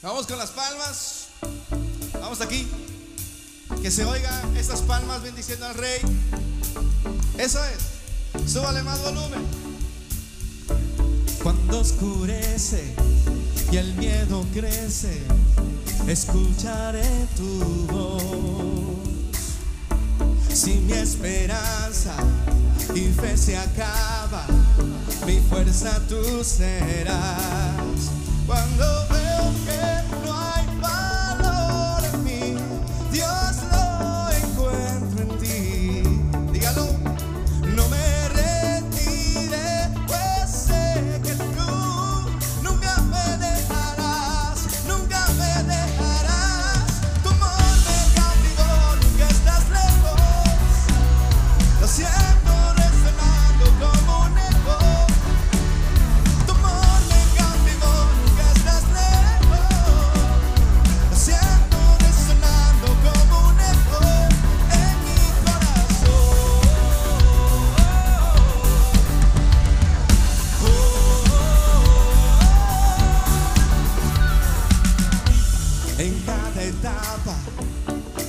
Vamos con las palmas. Vamos aquí. Que se oiga estas palmas bendiciendo al rey. Eso es. Súbale más volumen. Cuando oscurece y el miedo crece, escucharé tu voz. Si mi esperanza y fe se acaba, mi fuerza tú serás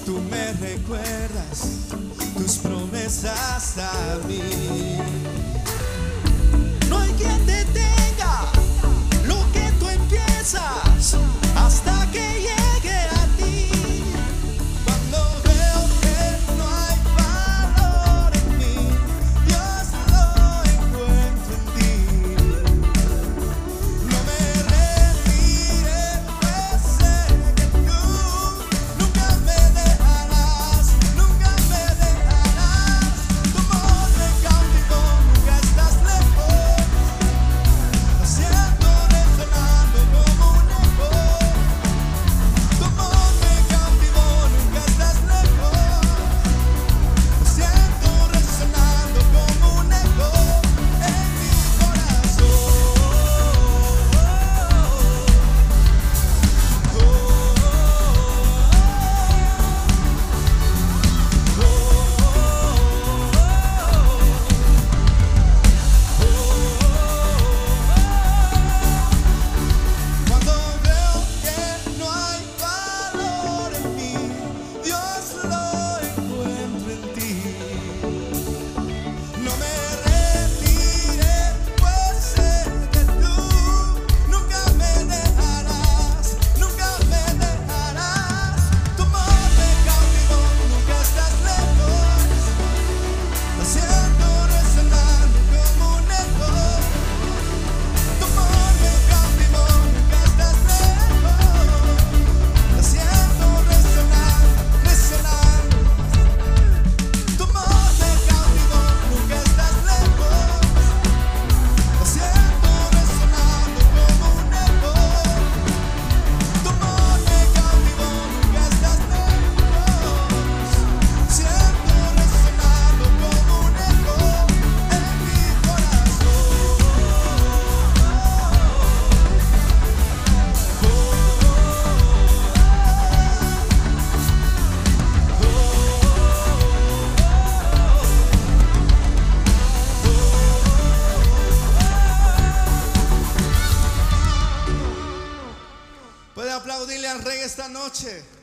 tú me recuerdas tus promesas a mí. aplaudirle al rey esta noche?